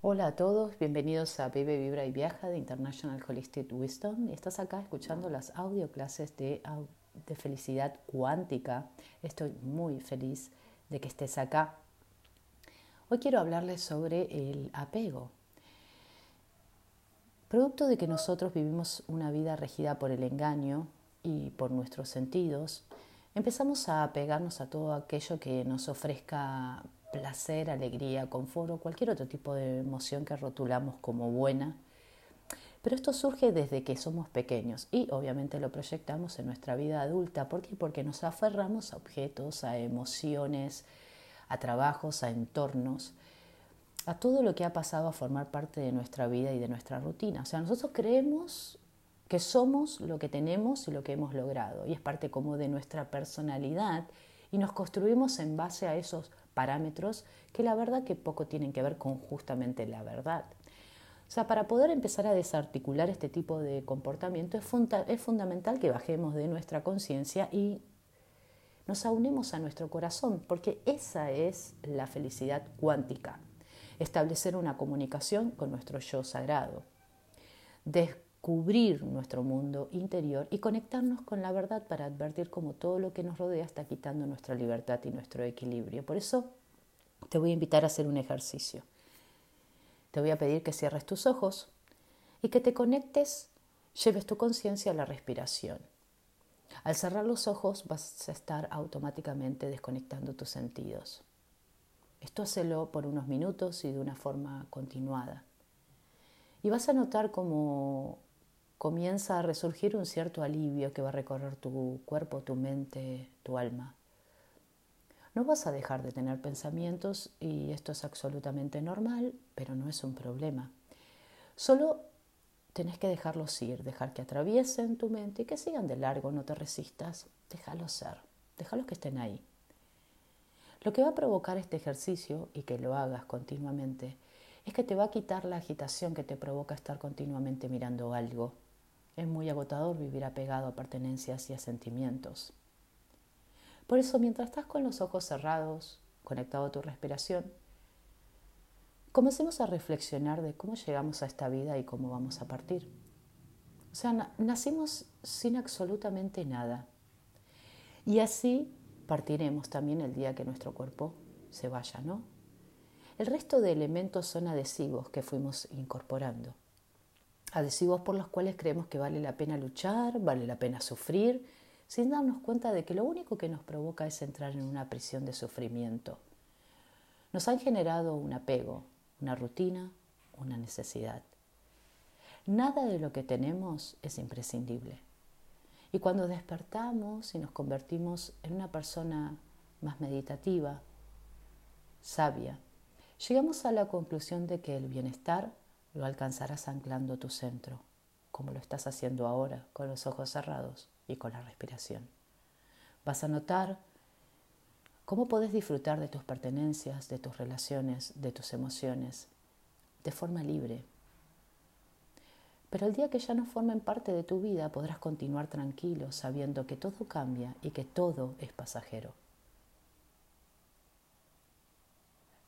Hola a todos, bienvenidos a Vive, Vibra y Viaja de International Holistic Wisdom. Estás acá escuchando las audio clases de, de felicidad cuántica. Estoy muy feliz de que estés acá. Hoy quiero hablarles sobre el apego. Producto de que nosotros vivimos una vida regida por el engaño y por nuestros sentidos, empezamos a apegarnos a todo aquello que nos ofrezca placer, alegría, confort o cualquier otro tipo de emoción que rotulamos como buena. Pero esto surge desde que somos pequeños y obviamente lo proyectamos en nuestra vida adulta. ¿Por qué? Porque nos aferramos a objetos, a emociones, a trabajos, a entornos, a todo lo que ha pasado a formar parte de nuestra vida y de nuestra rutina. O sea, nosotros creemos que somos lo que tenemos y lo que hemos logrado y es parte como de nuestra personalidad y nos construimos en base a esos parámetros que la verdad que poco tienen que ver con justamente la verdad. O sea, para poder empezar a desarticular este tipo de comportamiento es, es fundamental que bajemos de nuestra conciencia y nos aunemos a nuestro corazón, porque esa es la felicidad cuántica, establecer una comunicación con nuestro yo sagrado, descubrir nuestro mundo interior y conectarnos con la verdad para advertir cómo todo lo que nos rodea está quitando nuestra libertad y nuestro equilibrio. Por eso te voy a invitar a hacer un ejercicio. Te voy a pedir que cierres tus ojos y que te conectes, lleves tu conciencia a la respiración. Al cerrar los ojos vas a estar automáticamente desconectando tus sentidos. Esto hacelo por unos minutos y de una forma continuada. Y vas a notar cómo comienza a resurgir un cierto alivio que va a recorrer tu cuerpo, tu mente, tu alma. No vas a dejar de tener pensamientos y esto es absolutamente normal, pero no es un problema. Solo tenés que dejarlos ir, dejar que atraviesen tu mente y que sigan de largo, no te resistas, déjalos ser, déjalos que estén ahí. Lo que va a provocar este ejercicio y que lo hagas continuamente es que te va a quitar la agitación que te provoca estar continuamente mirando algo. Es muy agotador vivir apegado a pertenencias y a sentimientos. Por eso, mientras estás con los ojos cerrados, conectado a tu respiración, comencemos a reflexionar de cómo llegamos a esta vida y cómo vamos a partir. O sea, nacimos sin absolutamente nada. Y así partiremos también el día que nuestro cuerpo se vaya, ¿no? El resto de elementos son adhesivos que fuimos incorporando. Adhesivos por los cuales creemos que vale la pena luchar, vale la pena sufrir, sin darnos cuenta de que lo único que nos provoca es entrar en una prisión de sufrimiento. Nos han generado un apego, una rutina, una necesidad. Nada de lo que tenemos es imprescindible. Y cuando despertamos y nos convertimos en una persona más meditativa, sabia, llegamos a la conclusión de que el bienestar lo alcanzarás anclando tu centro, como lo estás haciendo ahora con los ojos cerrados y con la respiración. Vas a notar cómo podés disfrutar de tus pertenencias, de tus relaciones, de tus emociones, de forma libre. Pero el día que ya no formen parte de tu vida podrás continuar tranquilo sabiendo que todo cambia y que todo es pasajero.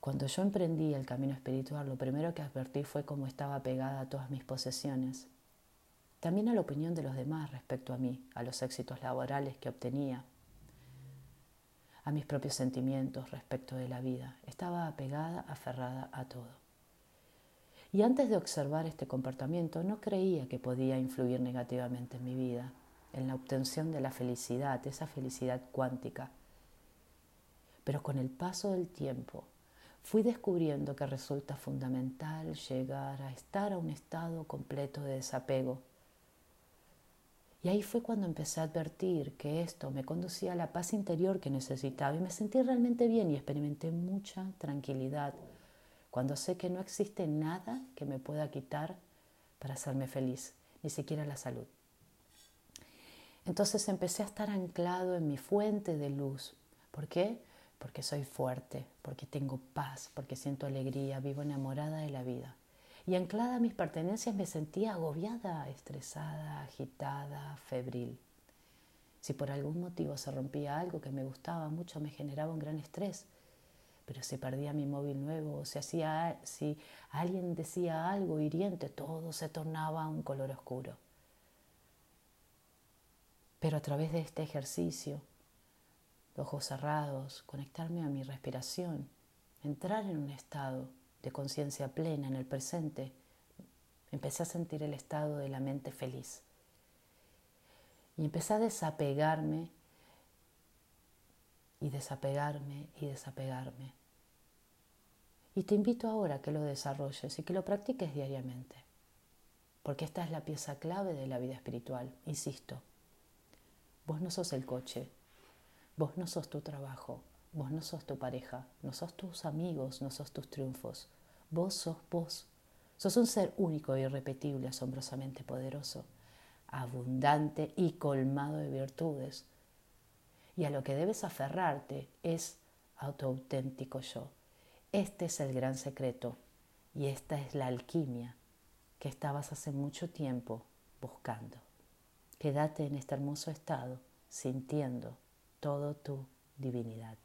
Cuando yo emprendí el camino espiritual, lo primero que advertí fue cómo estaba pegada a todas mis posesiones también a la opinión de los demás respecto a mí, a los éxitos laborales que obtenía, a mis propios sentimientos respecto de la vida. Estaba apegada, aferrada a todo. Y antes de observar este comportamiento no creía que podía influir negativamente en mi vida, en la obtención de la felicidad, esa felicidad cuántica. Pero con el paso del tiempo fui descubriendo que resulta fundamental llegar a estar a un estado completo de desapego y ahí fue cuando empecé a advertir que esto me conducía a la paz interior que necesitaba y me sentí realmente bien y experimenté mucha tranquilidad cuando sé que no existe nada que me pueda quitar para hacerme feliz, ni siquiera la salud. Entonces empecé a estar anclado en mi fuente de luz. ¿Por qué? Porque soy fuerte, porque tengo paz, porque siento alegría, vivo enamorada de la vida y anclada a mis pertenencias me sentía agobiada, estresada, agitada, febril. Si por algún motivo se rompía algo que me gustaba mucho, me generaba un gran estrés. pero si perdía mi móvil nuevo o si, hacía, si alguien decía algo hiriente, todo se tornaba un color oscuro. Pero a través de este ejercicio, ojos cerrados, conectarme a mi respiración, entrar en un estado de conciencia plena en el presente, empecé a sentir el estado de la mente feliz. Y empecé a desapegarme y desapegarme y desapegarme. Y te invito ahora a que lo desarrolles y que lo practiques diariamente, porque esta es la pieza clave de la vida espiritual, insisto. Vos no sos el coche, vos no sos tu trabajo, vos no sos tu pareja, no sos tus amigos, no sos tus triunfos, vos sos vos. Sos un ser único irrepetible, asombrosamente poderoso, abundante y colmado de virtudes. Y a lo que debes aferrarte es a tu auténtico yo este es el gran secreto y esta es la alquimia que estabas hace mucho tiempo buscando. Quédate en este hermoso estado sintiendo todo tu divinidad.